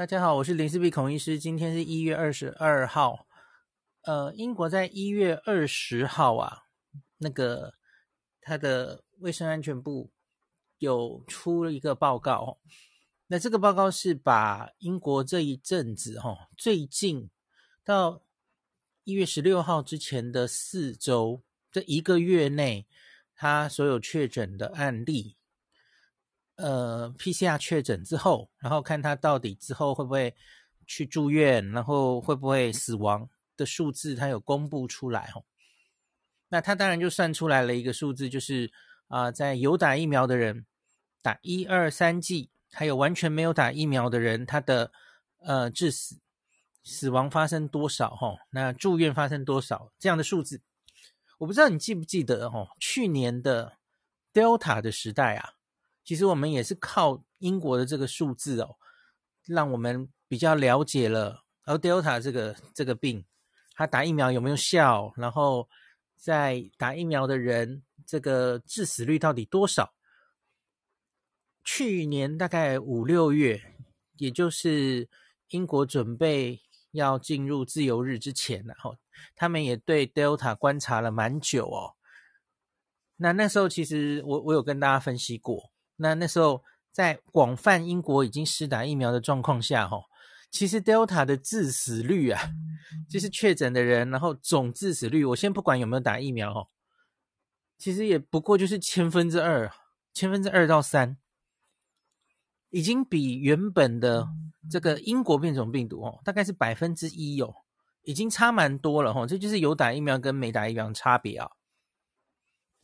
大家好，我是林思碧孔医师。今天是一月二十二号。呃，英国在一月二十号啊，那个他的卫生安全部有出了一个报告。那这个报告是把英国这一阵子哈，最近到一月十六号之前的四周，这一个月内，他所有确诊的案例。呃，PCR 确诊之后，然后看他到底之后会不会去住院，然后会不会死亡的数字，他有公布出来哦。那他当然就算出来了一个数字，就是啊、在有打疫苗的人打一二三剂，还有完全没有打疫苗的人，他的呃致死死亡发生多少哈？那住院发生多少这样的数字？我不知道你记不记得哦，去年的 Delta 的时代啊。其实我们也是靠英国的这个数字哦，让我们比较了解了，而 Delta 这个这个病，它打疫苗有没有效？然后在打疫苗的人，这个致死率到底多少？去年大概五六月，也就是英国准备要进入自由日之前，然后他们也对 Delta 观察了蛮久哦。那那时候其实我我有跟大家分析过。那那时候，在广泛英国已经施打疫苗的状况下，哈，其实 Delta 的致死率啊，就是确诊的人，然后总致死率，我先不管有没有打疫苗，哈，其实也不过就是千分之二，千分之二到三，已经比原本的这个英国变种病毒，哦，大概是百分之一哦，已经差蛮多了，哈，这就是有打疫苗跟没打疫苗的差别啊，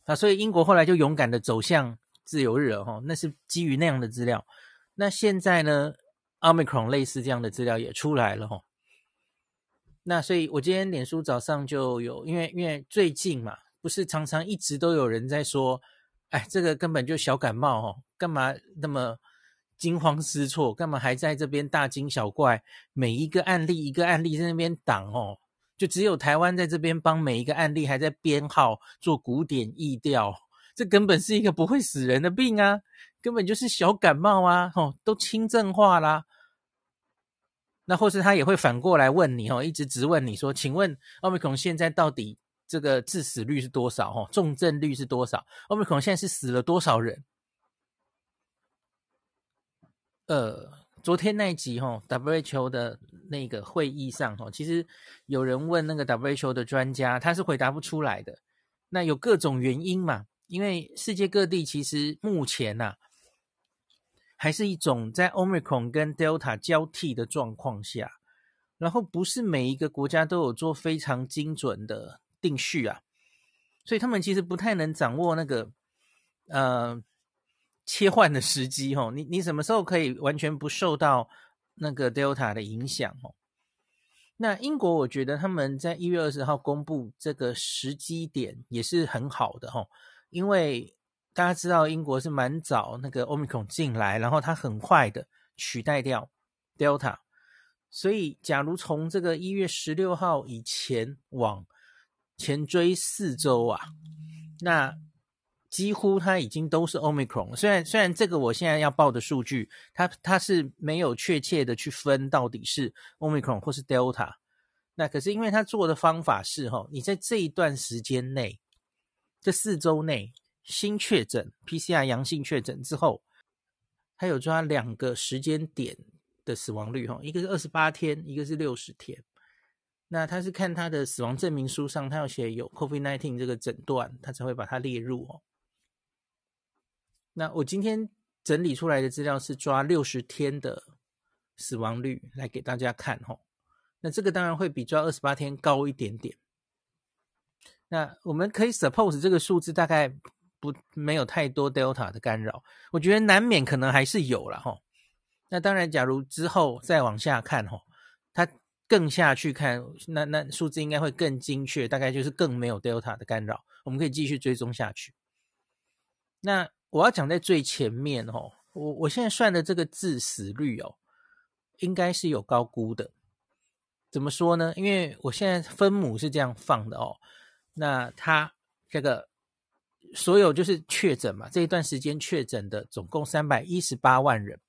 啊，所以英国后来就勇敢的走向。自由日哦，那是基于那样的资料。那现在呢，Omicron 类似这样的资料也出来了哈。那所以，我今天脸书早上就有，因为因为最近嘛，不是常常一直都有人在说，哎，这个根本就小感冒哦，干嘛那么惊慌失措？干嘛还在这边大惊小怪？每一个案例一个案例在那边挡哦，就只有台湾在这边帮每一个案例还在编号做古典疫调。这根本是一个不会死人的病啊，根本就是小感冒啊，吼，都轻症化啦。那或是他也会反过来问你，吼，一直质问你说，请问奥密克戎现在到底这个致死率是多少？吼，重症率是多少？奥密克戎现在是死了多少人？呃，昨天那一集，吼，WHO 的那个会议上，吼，其实有人问那个 WHO 的专家，他是回答不出来的。那有各种原因嘛？因为世界各地其实目前呐、啊，还是一种在 Omicron 跟 Delta 交替的状况下，然后不是每一个国家都有做非常精准的定序啊，所以他们其实不太能掌握那个呃切换的时机哦。你你什么时候可以完全不受到那个 Delta 的影响哦？那英国我觉得他们在一月二十号公布这个时机点也是很好的哦。因为大家知道英国是蛮早那个 Omicron 进来，然后它很快的取代掉 Delta，所以假如从这个一月十六号以前往前追四周啊，那几乎它已经都是 Omicron。虽然虽然这个我现在要报的数据，它它是没有确切的去分到底是 Omicron 或是 Delta，那可是因为它做的方法是哈，你在这一段时间内。这四周内新确诊 PCR 阳性确诊之后，还有抓两个时间点的死亡率哈，一个是二十八天，一个是六十天。那他是看他的死亡证明书上，他要写有 COVID-19 这个诊断，他才会把它列入哦。那我今天整理出来的资料是抓六十天的死亡率来给大家看哈。那这个当然会比抓二十八天高一点点。那我们可以 suppose 这个数字大概不没有太多 Delta 的干扰，我觉得难免可能还是有了哈。那当然，假如之后再往下看哈，它更下去看，那那数字应该会更精确，大概就是更没有 Delta 的干扰，我们可以继续追踪下去。那我要讲在最前面哦，我我现在算的这个致死率哦，应该是有高估的。怎么说呢？因为我现在分母是这样放的哦。那他这个所有就是确诊嘛，这一段时间确诊的总共三百一十八万人。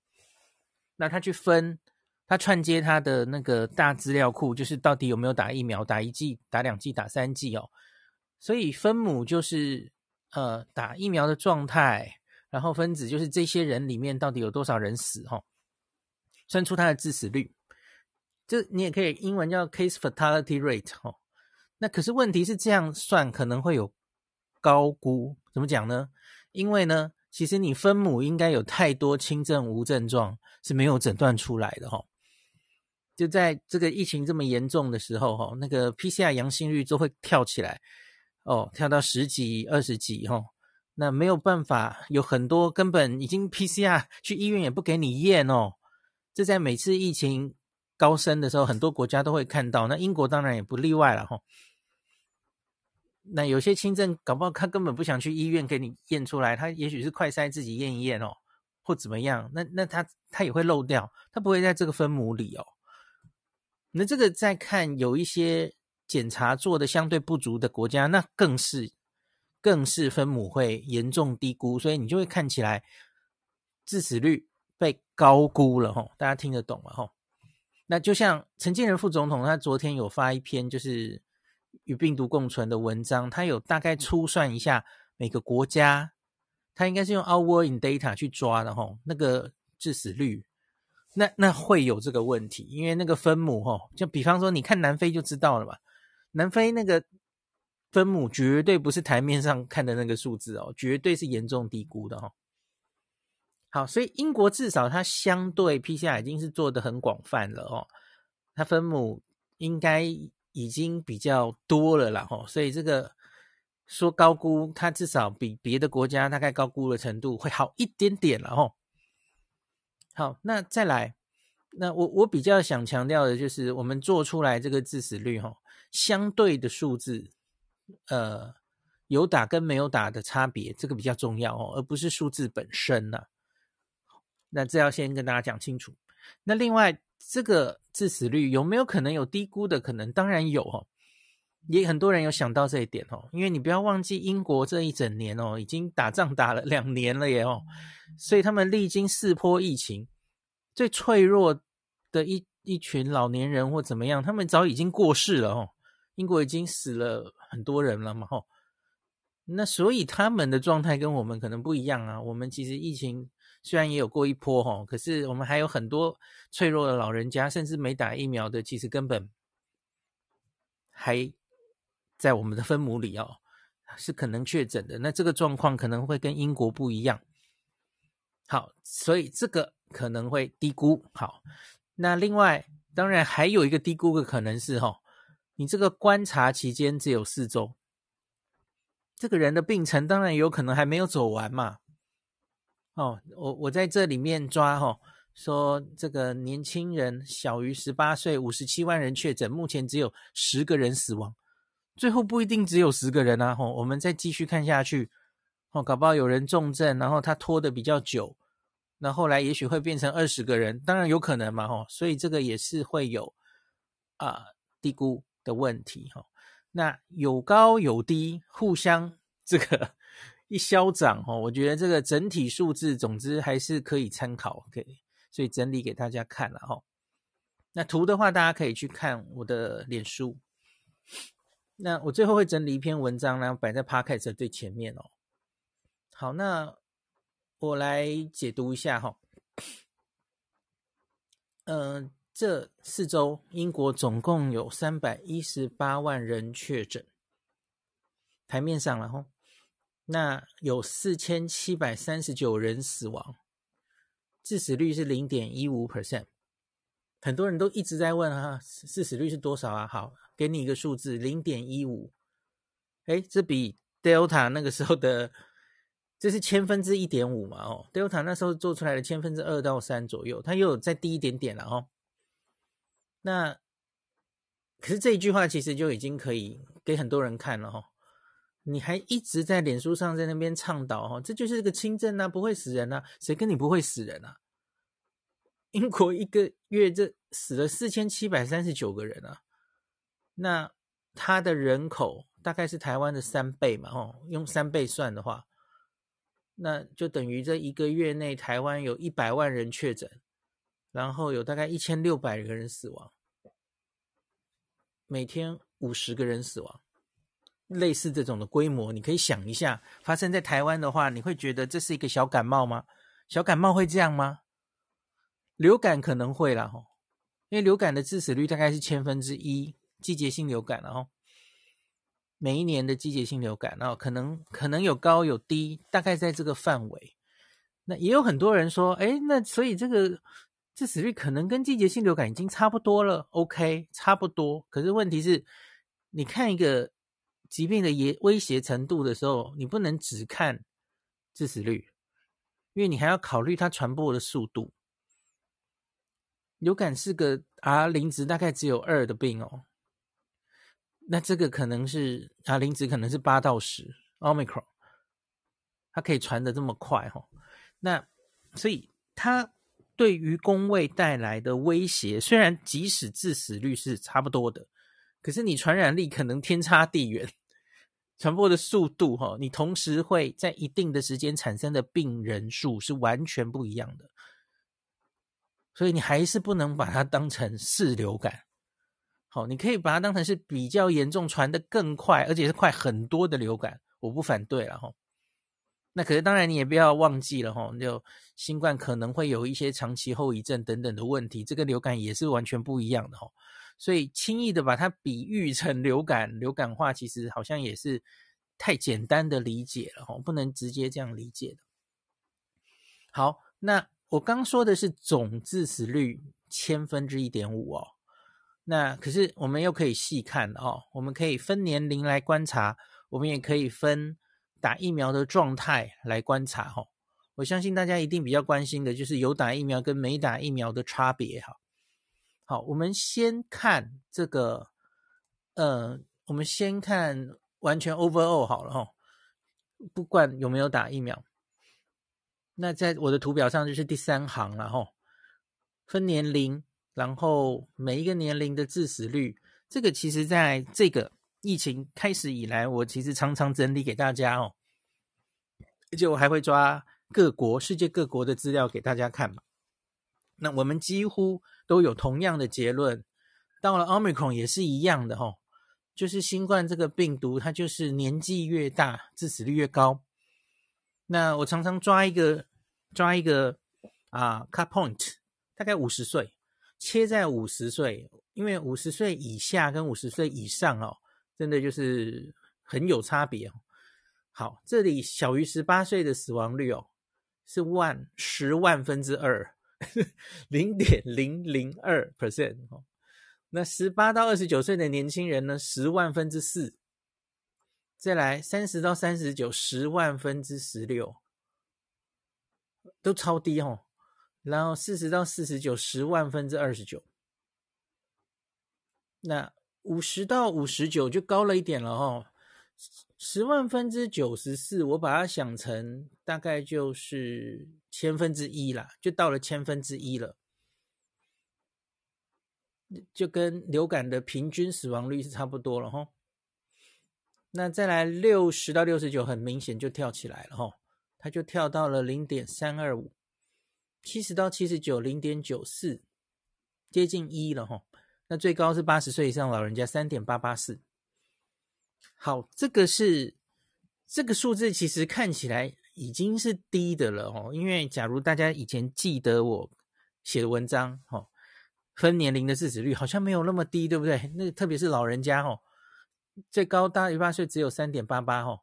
那他去分他串接他的那个大资料库，就是到底有没有打疫苗，打一剂、打两剂、打三剂哦。所以分母就是呃打疫苗的状态，然后分子就是这些人里面到底有多少人死哈、哦，算出他的致死率。这你也可以英文叫 case fatality rate 哦。那可是问题是这样算可能会有高估，怎么讲呢？因为呢，其实你分母应该有太多轻症无症状是没有诊断出来的哈、哦。就在这个疫情这么严重的时候，哈，那个 PCR 阳性率就会跳起来，哦，跳到十几、二十几，哈，那没有办法，有很多根本已经 PCR 去医院也不给你验哦。这在每次疫情高升的时候，很多国家都会看到，那英国当然也不例外了，哈。那有些轻症，搞不好他根本不想去医院给你验出来，他也许是快筛自己验一验哦，或怎么样，那那他他也会漏掉，他不会在这个分母里哦。那这个再看有一些检查做的相对不足的国家，那更是更是分母会严重低估，所以你就会看起来致死率被高估了吼，大家听得懂了吼。那就像陈建仁副总统，他昨天有发一篇就是与病毒共存的文章，他有大概粗算一下每个国家，他应该是用 Our in Data 去抓的吼，那个致死率。那那会有这个问题，因为那个分母齁，就比方说你看南非就知道了嘛，南非那个分母绝对不是台面上看的那个数字哦，绝对是严重低估的哦。好，所以英国至少它相对 PCR 已经是做得很广泛了哦，它分母应该已经比较多了啦齁，所以这个说高估，它至少比别的国家大概高估的程度会好一点点了齁。好，那再来，那我我比较想强调的就是，我们做出来这个致死率哈，相对的数字，呃，有打跟没有打的差别，这个比较重要哦，而不是数字本身呐。那这要先跟大家讲清楚。那另外，这个致死率有没有可能有低估的可能？当然有哦，也很多人有想到这一点哦，因为你不要忘记，英国这一整年哦，已经打仗打了两年了耶哦。所以他们历经四波疫情，最脆弱的一一群老年人或怎么样，他们早已经过世了哦。英国已经死了很多人了嘛吼。那所以他们的状态跟我们可能不一样啊。我们其实疫情虽然也有过一波哈，可是我们还有很多脆弱的老人家，甚至没打疫苗的，其实根本还在我们的分母里哦，是可能确诊的。那这个状况可能会跟英国不一样。好，所以这个可能会低估。好，那另外当然还有一个低估的可能是，哈，你这个观察期间只有四周，这个人的病程当然有可能还没有走完嘛。哦，我我在这里面抓，哈，说这个年轻人小于十八岁，五十七万人确诊，目前只有十个人死亡，最后不一定只有十个人啊。吼，我们再继续看下去。哦，搞不好有人重症，然后他拖得比较久，那后来也许会变成二十个人，当然有可能嘛，吼，所以这个也是会有啊、低估的问题，哈。那有高有低，互相 这个一消长，哈，我觉得这个整体数字，总之还是可以参考，可以，所以整理给大家看了，哈。那图的话，大家可以去看我的脸书。那我最后会整理一篇文章，然后摆在 p o c a s t 最前面哦。好，那我来解读一下哈。嗯、呃，这四周英国总共有三百一十八万人确诊，台面上了哈。那有四千七百三十九人死亡，致死率是零点一五 percent。很多人都一直在问哈，致死率是多少啊？好，给你一个数字，零点一五。哎，这比 Delta 那个时候的。这是千分之一点五嘛？哦，Delta 那时候做出来的千分之二到三左右，它又有再低一点点了哦。那可是这一句话其实就已经可以给很多人看了哈。你还一直在脸书上在那边倡导哈，这就是个轻症啊，不会死人啊，谁跟你不会死人啊？英国一个月这死了四千七百三十九个人啊，那他的人口大概是台湾的三倍嘛？哦，用三倍算的话。那就等于这一个月内，台湾有一百万人确诊，然后有大概一千六百个人死亡，每天五十个人死亡，类似这种的规模，你可以想一下，发生在台湾的话，你会觉得这是一个小感冒吗？小感冒会这样吗？流感可能会啦，吼，因为流感的致死率大概是千分之一，季节性流感，然后每一年的季节性流感，然后可能可能有高有低，大概在这个范围。那也有很多人说，哎，那所以这个致死率可能跟季节性流感已经差不多了，OK，差不多。可是问题是，你看一个疾病的严威胁程度的时候，你不能只看致死率，因为你还要考虑它传播的速度。流感是个 R 零值大概只有二的病哦，那这个可能是 R 零值可能是八到十，Omicron，它可以传的这么快哦。那所以它对于公卫带来的威胁，虽然即使致死率是差不多的，可是你传染力可能天差地远，传播的速度哈，你同时会在一定的时间产生的病人数是完全不一样的。所以你还是不能把它当成是流感，好，你可以把它当成是比较严重、传得更快，而且是快很多的流感，我不反对了哈。那可是当然你也不要忘记了哈，就新冠可能会有一些长期后遗症等等的问题，这个流感也是完全不一样的哈。所以轻易的把它比喻成流感、流感化，其实好像也是太简单的理解了哈，不能直接这样理解的。好，那。我刚说的是总致死率千分之一点五哦，那可是我们又可以细看哦，我们可以分年龄来观察，我们也可以分打疫苗的状态来观察哈。我相信大家一定比较关心的就是有打疫苗跟没打疫苗的差别哈。好，我们先看这个，呃，我们先看完全 overall 好了哈，不管有没有打疫苗。那在我的图表上就是第三行了哈，分年龄，然后每一个年龄的致死率，这个其实在这个疫情开始以来，我其实常常整理给大家哦，而且我还会抓各国、世界各国的资料给大家看嘛。那我们几乎都有同样的结论，到了 Omicron 也是一样的哈，就是新冠这个病毒，它就是年纪越大，致死率越高。那我常常抓一个抓一个啊，cut point，大概五十岁，切在五十岁，因为五十岁以下跟五十岁以上哦，真的就是很有差别哦。好，这里小于十八岁的死亡率哦，是万十万分之二，零点零零二 percent 哦。那十八到二十九岁的年轻人呢，十万分之四。再来三十到三十九，十万分之十六，都超低哦。然后四十到四十九，十万分之二十九。那五十到五十九就高了一点了哦，十万分之九十四，我把它想成大概就是千分之一啦，就到了千分之一了，就跟流感的平均死亡率是差不多了哈。那再来六十到六十九，很明显就跳起来了哈，它就跳到了零点三二五，七十到七十九零点九四，接近一了哈。那最高是八十岁以上老人家三点八八四。好，这个是这个数字，其实看起来已经是低的了哦。因为假如大家以前记得我写的文章哈，分年龄的致死率好像没有那么低，对不对？那特别是老人家哦。最高大于八岁只有三点八八哦，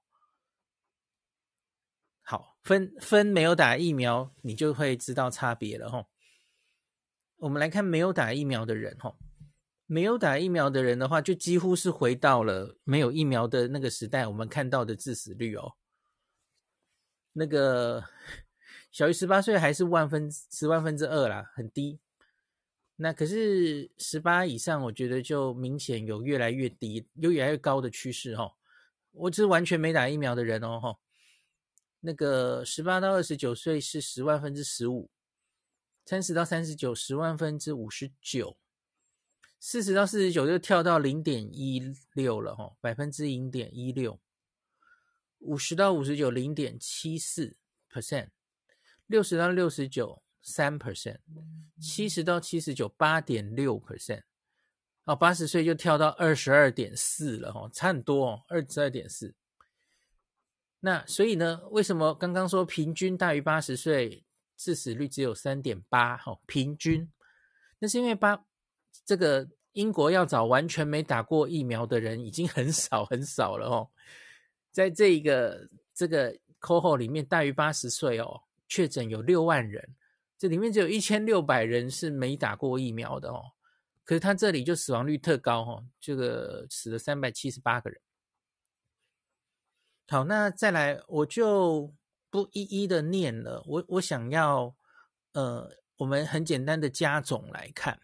好，分分没有打疫苗，你就会知道差别了哈。我们来看没有打疫苗的人哈，没有打疫苗的人的话，就几乎是回到了没有疫苗的那个时代，我们看到的致死率哦，那个小于十八岁还是万分十万分之二啦，很低。那可是十八以上，我觉得就明显有越来越低，有越来越高的趋势哦。我只是完全没打疫苗的人哦哈。那个十八到二十九岁是十万分之十五，三十到三十九十万分之五十九，四十到四十九就跳到零点一六了哈，百分之零点一六。五十到五十九零点七四 percent，六十到六十九。三 percent，七十到七十九八点六 percent，哦，八十岁就跳到二十二点四了哦，差很多哦，二十二点四。那所以呢，为什么刚刚说平均大于八十岁致死率只有三点八？哦，平均，那是因为八这个英国要找完全没打过疫苗的人已经很少很少了哦，在这一个这个 cohort 里面，大于八十岁哦。确诊有六万人，这里面只有一千六百人是没打过疫苗的哦。可是他这里就死亡率特高哦，这个死了三百七十八个人。好，那再来我就不一一的念了。我我想要呃，我们很简单的加总来看，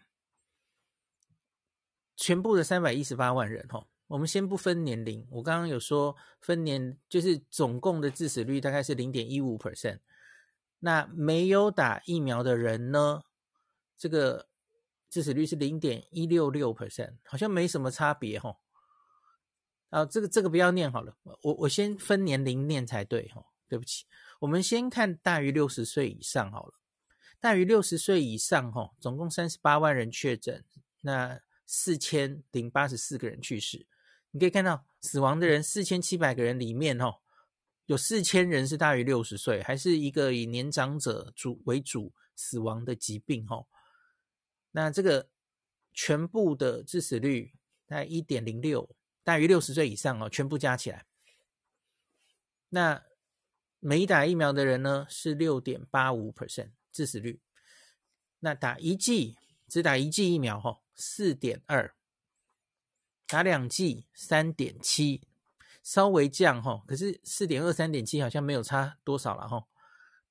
全部的三百一十八万人哦。我们先不分年龄，我刚刚有说分年，就是总共的致死率大概是零点一五 percent。那没有打疫苗的人呢？这个致死率是零点一六六 percent，好像没什么差别哈。啊，这个这个不要念好了，我我先分年龄念才对哈。对不起，我们先看大于六十岁以上好了。大于六十岁以上哈，总共三十八万人确诊，那四千零八十四个人去世。你可以看到死亡的人四千七百个人里面哦。有四千人是大于六十岁，还是一个以年长者主为主死亡的疾病哦。那这个全部的致死率大概一点零六，大于六十岁以上哦，全部加起来。那没打疫苗的人呢是六点八五 percent 致死率。那打一剂只打一剂疫苗哦，四点二，打两剂三点七。稍微降哈，可是四点二、三点七好像没有差多少了哈。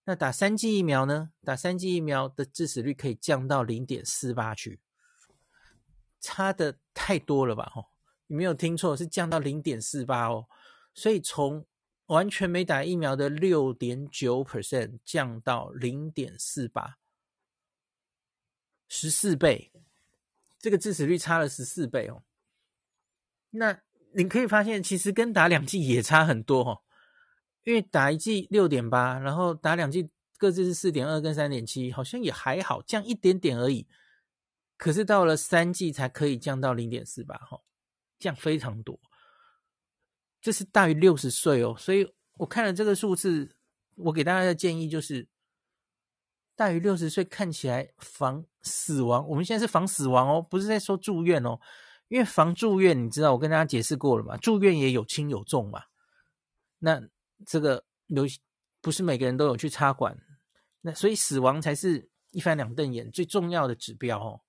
那打三剂疫苗呢？打三剂疫苗的致死率可以降到零点四八去，差的太多了吧？哈，你没有听错，是降到零点四八哦。所以从完全没打疫苗的六点九 percent 降到零点四八，十四倍，这个致死率差了十四倍哦。那。你可以发现，其实跟打两剂也差很多哦，因为打一剂六点八，然后打两剂各自是四点二跟三点七，好像也还好，降一点点而已。可是到了三剂才可以降到零点四八，哈，降非常多。这是大于六十岁哦，所以我看了这个数字，我给大家的建议就是，大于六十岁看起来防死亡，我们现在是防死亡哦，不是在说住院哦。因为防住院，你知道我跟大家解释过了嘛？住院也有轻有重嘛。那这个有不是每个人都有去插管，那所以死亡才是一翻两瞪眼最重要的指标哦。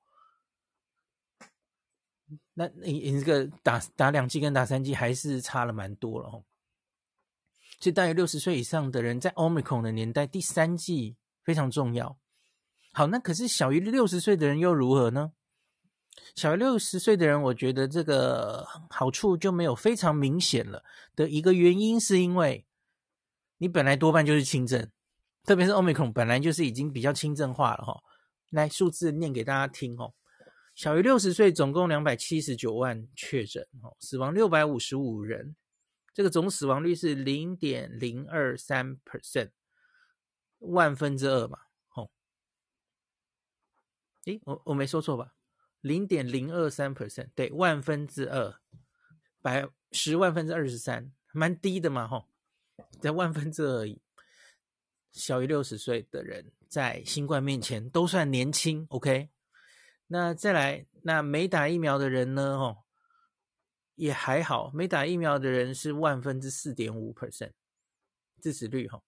那你你这个打打两剂跟打三剂还是差了蛮多了哦。所以大于六十岁以上的人在 Omicron 的年代，第三剂非常重要。好，那可是小于六十岁的人又如何呢？小于六十岁的人，我觉得这个好处就没有非常明显了的一个原因，是因为你本来多半就是轻症，特别是 Omicron 本来就是已经比较轻症化了哈。来，数字念给大家听哦。小于六十岁，总共两百七十九万确诊，哦，死亡六百五十五人，这个总死亡率是零点零二三 percent，万分之二嘛，吼。诶，我我没说错吧？零点零二三 percent，对，万分之二，百十万分之二十三，蛮低的嘛，吼，在万分之二而已。小于六十岁的人在新冠面前都算年轻，OK。那再来，那没打疫苗的人呢，吼，也还好，没打疫苗的人是万分之四点五 percent，致死率，吼。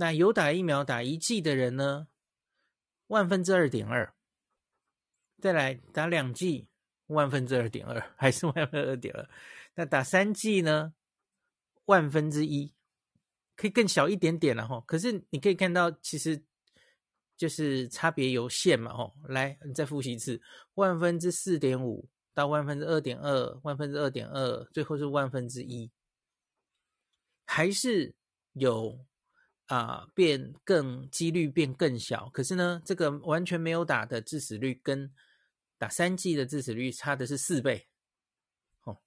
那有打疫苗打一剂的人呢，万分之二点二。再来打两剂，万分之二点二，还是万分之二点二。那打三剂呢？万分之一，可以更小一点点了哈。可是你可以看到，其实就是差别有限嘛吼。来，你再复习一次：万分之四点五到万分之二点二，万分之二点二，最后是万分之一，还是有啊、变更几率变更小。可是呢，这个完全没有打的致死率跟打三剂的致死率差的是四倍，哦，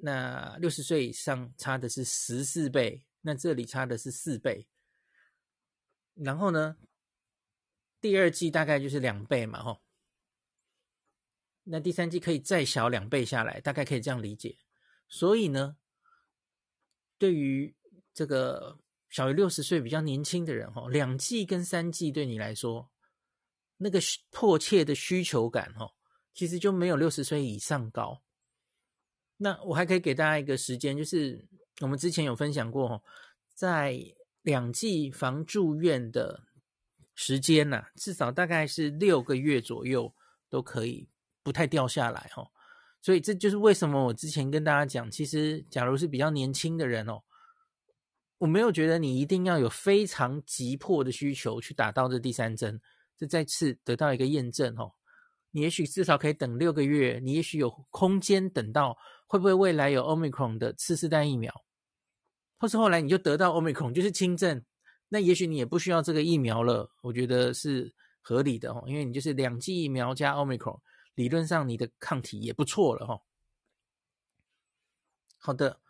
那六十岁以上差的是十四倍，那这里差的是四倍。然后呢，第二剂大概就是两倍嘛，吼。那第三剂可以再小两倍下来，大概可以这样理解。所以呢，对于这个小于六十岁比较年轻的人，吼，两剂跟三剂对你来说，那个迫切的需求感，吼，其实就没有六十岁以上高。那我还可以给大家一个时间，就是我们之前有分享过，吼，在两剂防住院的时间呐，至少大概是六个月左右都可以。不太掉下来哦，所以这就是为什么我之前跟大家讲，其实假如是比较年轻的人哦，我没有觉得你一定要有非常急迫的需求去打到这第三针，这再次得到一个验证哦。你也许至少可以等六个月，你也许有空间等到会不会未来有 Omicron 的次世代疫苗，或是后来你就得到 Omicron 就是轻症，那也许你也不需要这个疫苗了。我觉得是合理的哦，因为你就是两剂疫苗加 Omicron。理论上，你的抗体也不错了哈。好的，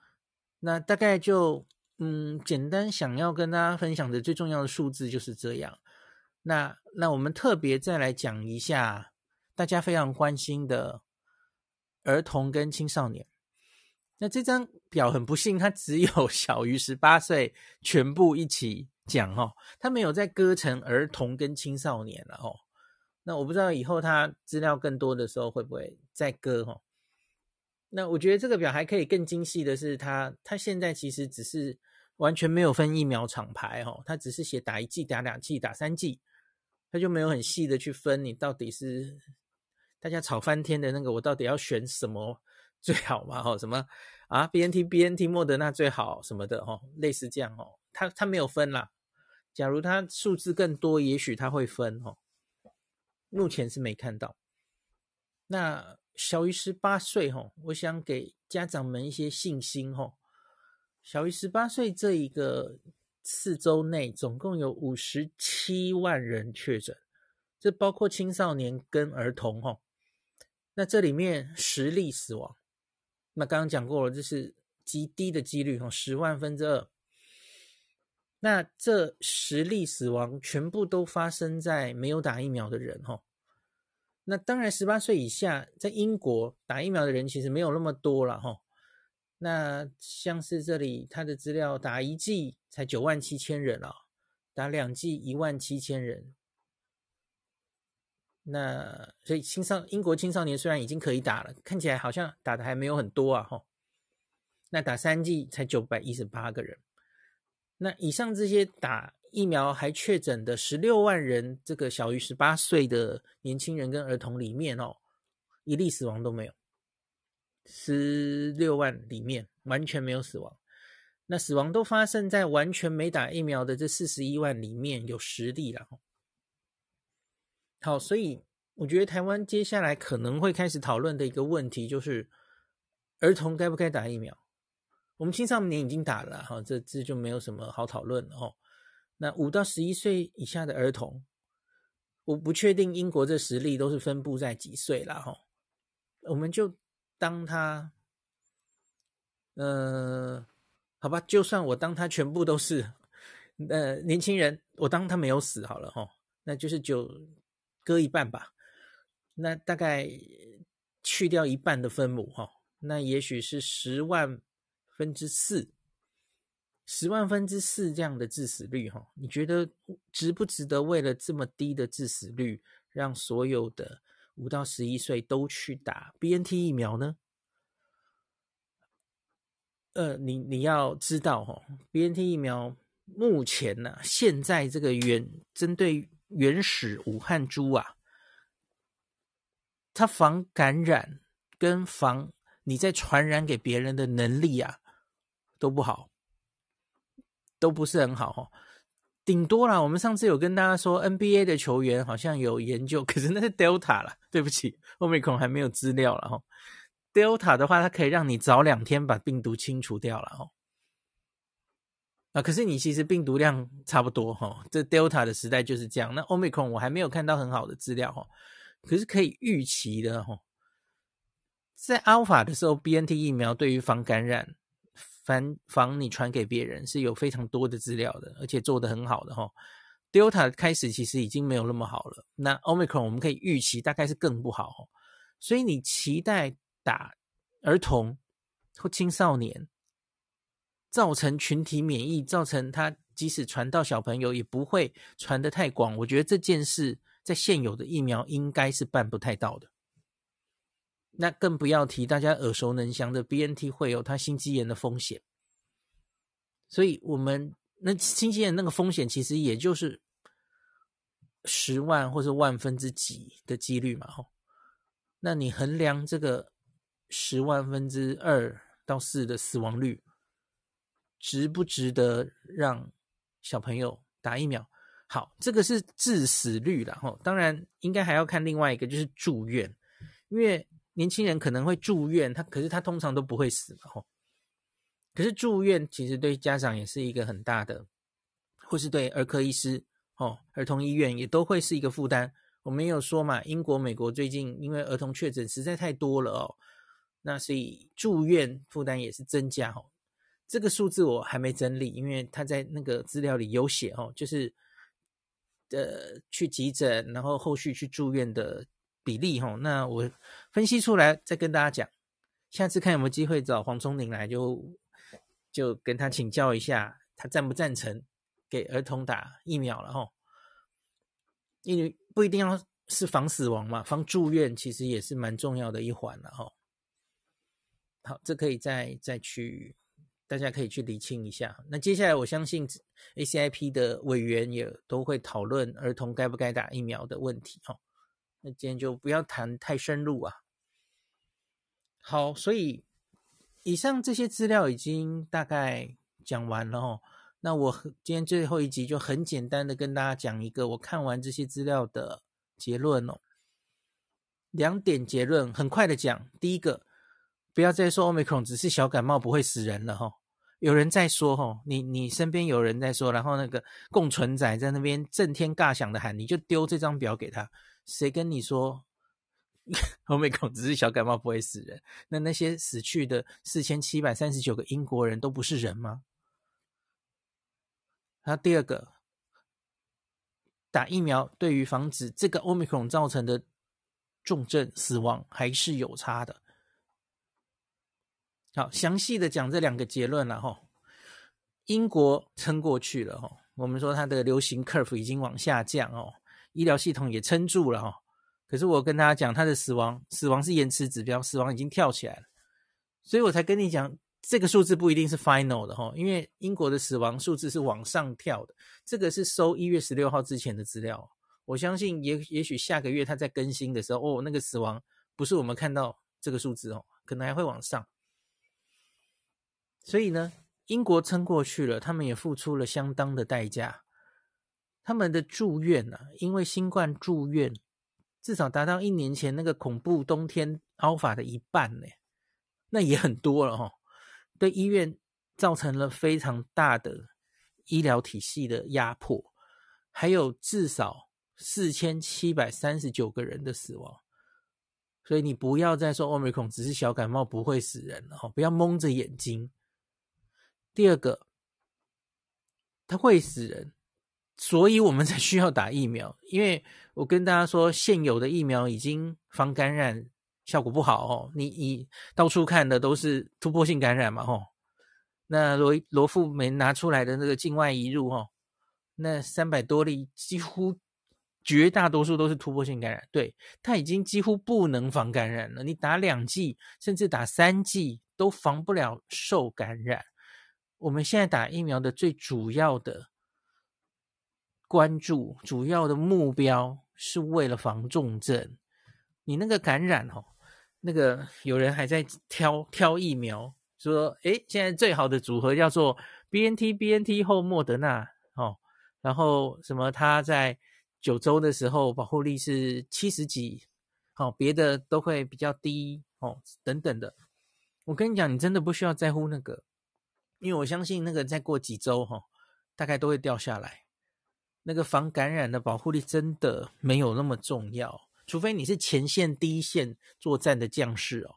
那大概就嗯，简单想要跟大家分享的最重要的数字就是这样。那那我们特别再来讲一下大家非常关心的儿童跟青少年。那这张表很不幸，它只有小于十八岁全部一起讲哦，它没有再割成儿童跟青少年了哦。那我不知道以后他资料更多的时候会不会再割哦？那我觉得这个表还可以更精细的是它它现在其实只是完全没有分疫苗厂牌哦，它只是写打一剂、打两剂、打三剂，它就没有很细的去分你到底是大家吵翻天的那个，我到底要选什么 最好嘛？齁，什么啊？BNT、BNT、莫德纳最好什么的齁，类似这样哦。它它没有分啦。假如它数字更多，也许它会分哦。目前是没看到。那小于十八岁哈，我想给家长们一些信心哈。小于十八岁这一个四周内，总共有五十七万人确诊，这包括青少年跟儿童哈。那这里面十例死亡，那刚刚讲过了，这是极低的几率哈，十万分之二。那这十例死亡全部都发生在没有打疫苗的人哈。那当然，十八岁以下在英国打疫苗的人其实没有那么多了哈。那像是这里他的资料，打一剂才九万七千人啊，打两剂一万七千人。那所以青少英国青少年虽然已经可以打了，看起来好像打的还没有很多啊哈。那打三剂才九百一十八个人。那以上这些打疫苗还确诊的十六万人，这个小于十八岁的年轻人跟儿童里面哦，一例死亡都没有。十六万里面完全没有死亡。那死亡都发生在完全没打疫苗的这四十一万里面有十例了。好，所以我觉得台湾接下来可能会开始讨论的一个问题就是，儿童该不该打疫苗？我们青少年已经打了哈，这这就没有什么好讨论了哈。那五到十一岁以下的儿童，我不确定英国这实例都是分布在几岁了哈。我们就当他，呃，好吧，就算我当他全部都是呃年轻人，我当他没有死好了哈。那就是就割一半吧，那大概去掉一半的分母哈，那也许是十万。分之四，十万分之四这样的致死率，哈，你觉得值不值得为了这么低的致死率，让所有的五到十一岁都去打 BNT 疫苗呢？呃，你你要知道，哈，BNT 疫苗目前呢，现在这个原针对原始武汉株啊，它防感染跟防你再传染给别人的能力啊。都不好，都不是很好哈。顶多啦，我们上次有跟大家说，NBA 的球员好像有研究，可是那是 Delta 啦，对不起，Omicron 还没有资料了哈。Delta 的话，它可以让你早两天把病毒清除掉了哈。啊，可是你其实病毒量差不多哈。这 Delta 的时代就是这样。那 Omicron 我还没有看到很好的资料哈，可是可以预期的哈。在 Alpha 的时候，BNT 疫苗对于防感染。防防你传给别人是有非常多的资料的，而且做得很好的哈。Delta 开始其实已经没有那么好了，那 Omicron 我们可以预期大概是更不好，所以你期待打儿童或青少年，造成群体免疫，造成他即使传到小朋友也不会传得太广。我觉得这件事在现有的疫苗应该是办不太到的。那更不要提大家耳熟能详的 BNT 会有它心肌炎的风险。所以我们那心肌炎那个风险其实也就是十万或者万分之几的几率嘛，吼。那你衡量这个十万分之二到四的死亡率，值不值得让小朋友打疫苗？好，这个是致死率啦，吼。当然，应该还要看另外一个，就是住院，因为年轻人可能会住院，他可是他通常都不会死嘛，吼。可是住院其实对家长也是一个很大的，或是对儿科医师哦，儿童医院也都会是一个负担。我们有说嘛，英国、美国最近因为儿童确诊实在太多了哦，那所以住院负担也是增加哦。这个数字我还没整理，因为他在那个资料里有写哦，就是呃去急诊，然后后续去住院的比例哦。那我分析出来再跟大家讲，下次看有没有机会找黄聪宁来就。就跟他请教一下，他赞不赞成给儿童打疫苗了吼？因为不一定要是防死亡嘛，防住院其实也是蛮重要的一环了吼。好，这可以再再去，大家可以去理清一下。那接下来我相信 ACIP 的委员也都会讨论儿童该不该打疫苗的问题哈。那今天就不要谈太深入啊。好，所以。以上这些资料已经大概讲完了哦。那我今天最后一集就很简单的跟大家讲一个我看完这些资料的结论哦。两点结论，很快的讲。第一个，不要再说 Omicron 只是小感冒不会死人了哈。有人在说哈，你你身边有人在说，然后那个共存仔在那边震天尬响的喊，你就丢这张表给他。谁跟你说？欧美孔只是小感冒不会死人，那那些死去的四千七百三十九个英国人都不是人吗？那第二个，打疫苗对于防止这个欧米孔造成的重症死亡还是有差的。好，详细的讲这两个结论了哈。英国撑过去了哈，我们说它的流行 curve 已经往下降哦，医疗系统也撑住了哈。可是我跟大家讲，他的死亡死亡是延迟指标，死亡已经跳起来了，所以我才跟你讲，这个数字不一定是 final 的哈，因为英国的死亡数字是往上跳的，这个是收一月十六号之前的资料，我相信也也许下个月他在更新的时候，哦，那个死亡不是我们看到这个数字哦，可能还会往上，所以呢，英国撑过去了，他们也付出了相当的代价，他们的住院呢、啊，因为新冠住院。至少达到一年前那个恐怖冬天 Alpha 的一半呢，那也很多了哈，对医院造成了非常大的医疗体系的压迫，还有至少四千七百三十九个人的死亡，所以你不要再说 Omicron 只是小感冒不会死人了哈，不要蒙着眼睛。第二个，它会死人。所以我们才需要打疫苗，因为我跟大家说，现有的疫苗已经防感染效果不好哦。你你到处看的都是突破性感染嘛，吼。那罗罗富没拿出来的那个境外移入，吼，那三百多例几乎绝大多数都是突破性感染，对，它已经几乎不能防感染了。你打两剂，甚至打三剂都防不了受感染。我们现在打疫苗的最主要的。关注主要的目标是为了防重症。你那个感染哦，那个有人还在挑挑疫苗，说诶，现在最好的组合叫做 BNT BNT 后莫德纳哦，然后什么他在九周的时候保护力是七十几，哦，别的都会比较低哦，等等的。我跟你讲，你真的不需要在乎那个，因为我相信那个再过几周哈，大概都会掉下来。那个防感染的保护力真的没有那么重要，除非你是前线第一线作战的将士哦。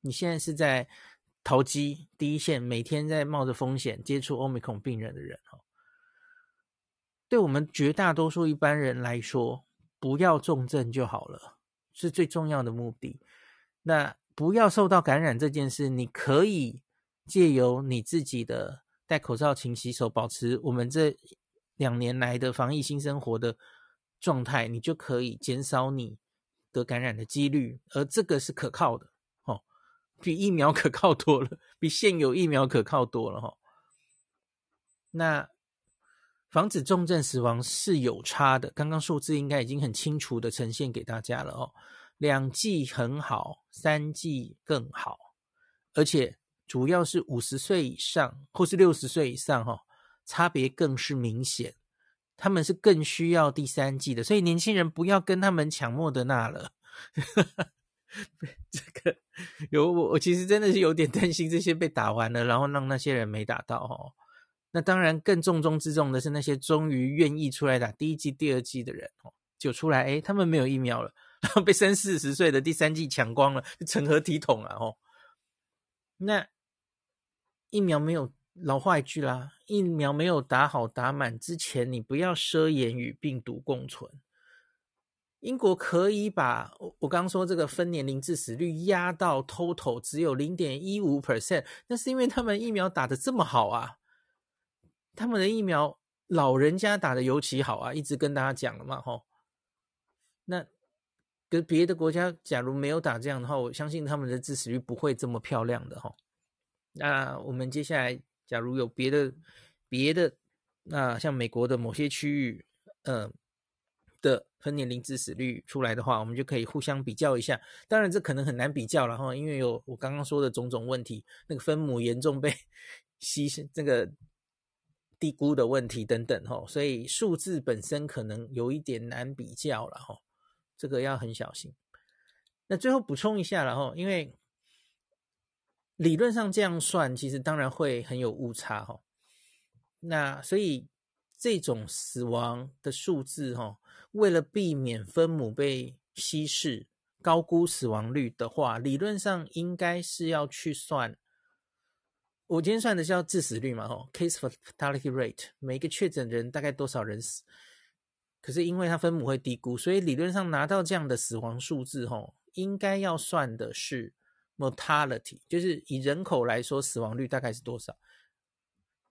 你现在是在投机第一线，每天在冒着风险接触 Omicron 病人的人哦。对我们绝大多数一般人来说，不要重症就好了，是最重要的目的。那不要受到感染这件事，你可以借由你自己的戴口罩、勤洗手，保持我们这两年来的防疫新生活的状态，你就可以减少你得感染的几率，而这个是可靠的，哦，比疫苗 可靠多了，比现有疫苗可靠多了，哈。那。防止重症死亡是有差的，刚刚数字应该已经很清楚的呈现给大家了哦。两剂很好，三剂更好，而且主要是五十岁以上或是六十岁以上哈，差别更是明显，他们是更需要第三季的，所以年轻人不要跟他们抢莫德纳了。这个有我，我其实真的是有点担心这些被打完了，然后让那些人没打到哦。那当然，更重中之重的是那些终于愿意出来打第一季、第二季的人哦，就出来诶，他们没有疫苗了，然后被三四十岁的第三季抢光了，成何体统啊！哦，那疫苗没有，老话一句啦，疫苗没有打好打满之前，你不要奢言与病毒共存。英国可以把我我刚说这个分年龄致死率压到 total 只有零点一五 percent，那是因为他们疫苗打得这么好啊。他们的疫苗，老人家打的尤其好啊，一直跟大家讲了嘛，吼。那跟别的国家，假如没有打这样的话，我相信他们的致死率不会这么漂亮的，吼。那我们接下来，假如有别的别的，那像美国的某些区域，呃的分年龄致死率出来的话，我们就可以互相比较一下。当然，这可能很难比较了，哈，因为有我刚刚说的种种问题，那个分母严重被 牺牲，这个。低估的问题等等哈，所以数字本身可能有一点难比较了哈，这个要很小心。那最后补充一下了哈，因为理论上这样算，其实当然会很有误差吼。那所以这种死亡的数字吼，为了避免分母被稀释、高估死亡率的话，理论上应该是要去算。我今天算的是要致死率嘛，吼，case fatality rate，每一个确诊人大概多少人死？可是因为它分母会低估，所以理论上拿到这样的死亡数字，吼，应该要算的是 mortality，就是以人口来说，死亡率大概是多少？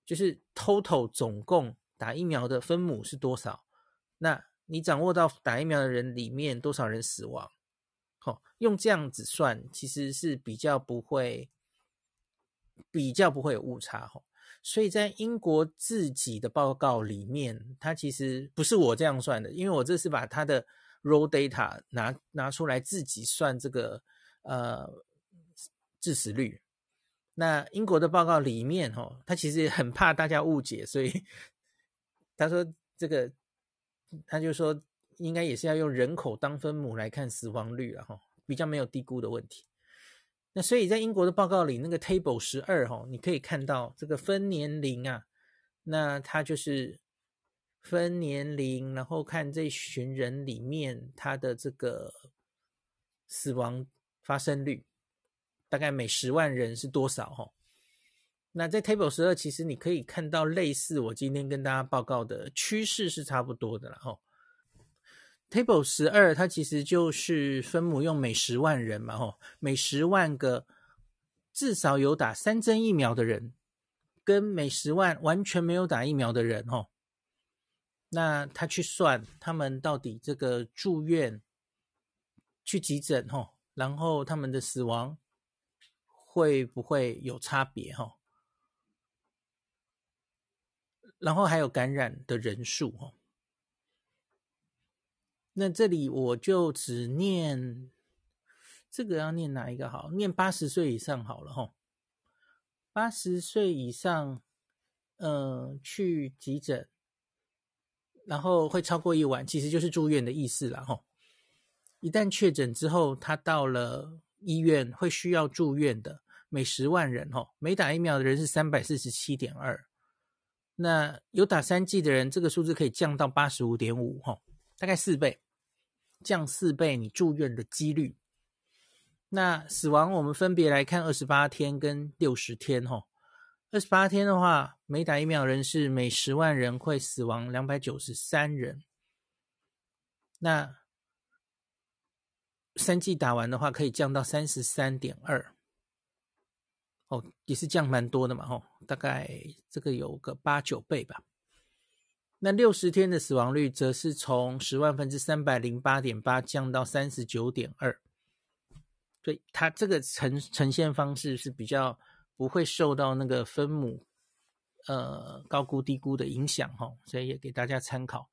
就是 total 总共打疫苗的分母是多少？那你掌握到打疫苗的人里面多少人死亡？吼，用这样子算，其实是比较不会。比较不会有误差哈，所以在英国自己的报告里面，它其实不是我这样算的，因为我这是把它的 raw data 拿拿出来自己算这个呃致死率。那英国的报告里面哈，他其实很怕大家误解，所以他说这个他就说应该也是要用人口当分母来看死亡率了哈，比较没有低估的问题。那所以在英国的报告里，那个 table 十二哈，你可以看到这个分年龄啊，那它就是分年龄，然后看这群人里面他的这个死亡发生率，大概每十万人是多少哈？那在 table 十二，其实你可以看到类似我今天跟大家报告的趋势是差不多的了哈。Table 十二，它其实就是分母用每十万人嘛，吼，每十万个至少有打三针疫苗的人，跟每十万完全没有打疫苗的人，吼，那他去算他们到底这个住院、去急诊，吼，然后他们的死亡会不会有差别，吼，然后还有感染的人数，吼。那这里我就只念这个，要念哪一个好？念八十岁以上好了哈。八十岁以上，呃，去急诊，然后会超过一晚，其实就是住院的意思了哈。一旦确诊之后，他到了医院会需要住院的，每十万人哦，没打疫苗的人是三百四十七点二，那有打三剂的人，这个数字可以降到八十五点五哈，大概四倍。降四倍，你住院的几率。那死亡我们分别来看二十八天跟六十天，吼。二十八天的话，没打疫苗人是每十万人会死亡两百九十三人。那三剂打完的话，可以降到三十三点二。哦，也是降蛮多的嘛，吼，大概这个有个八九倍吧。那六十天的死亡率则是从十万分之三百零八点八降到三十九点二。所以它这个呈呈现方式是比较。不会受到那个分母，呃，高估低估的影响哈，所以也给大家参考。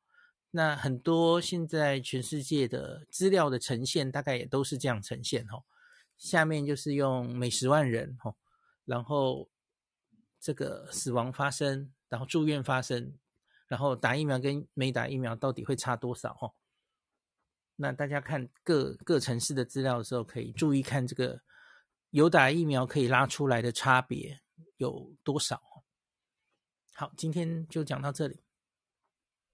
那很多现在全世界的资料的呈现，大概也都是这样呈现哈。下面就是用每十万人哈，然后这个死亡发生，然后住院发生，然后打疫苗跟没打疫苗到底会差多少哈？那大家看各各城市的资料的时候，可以注意看这个。有打疫苗可以拉出来的差别有多少？好，今天就讲到这里。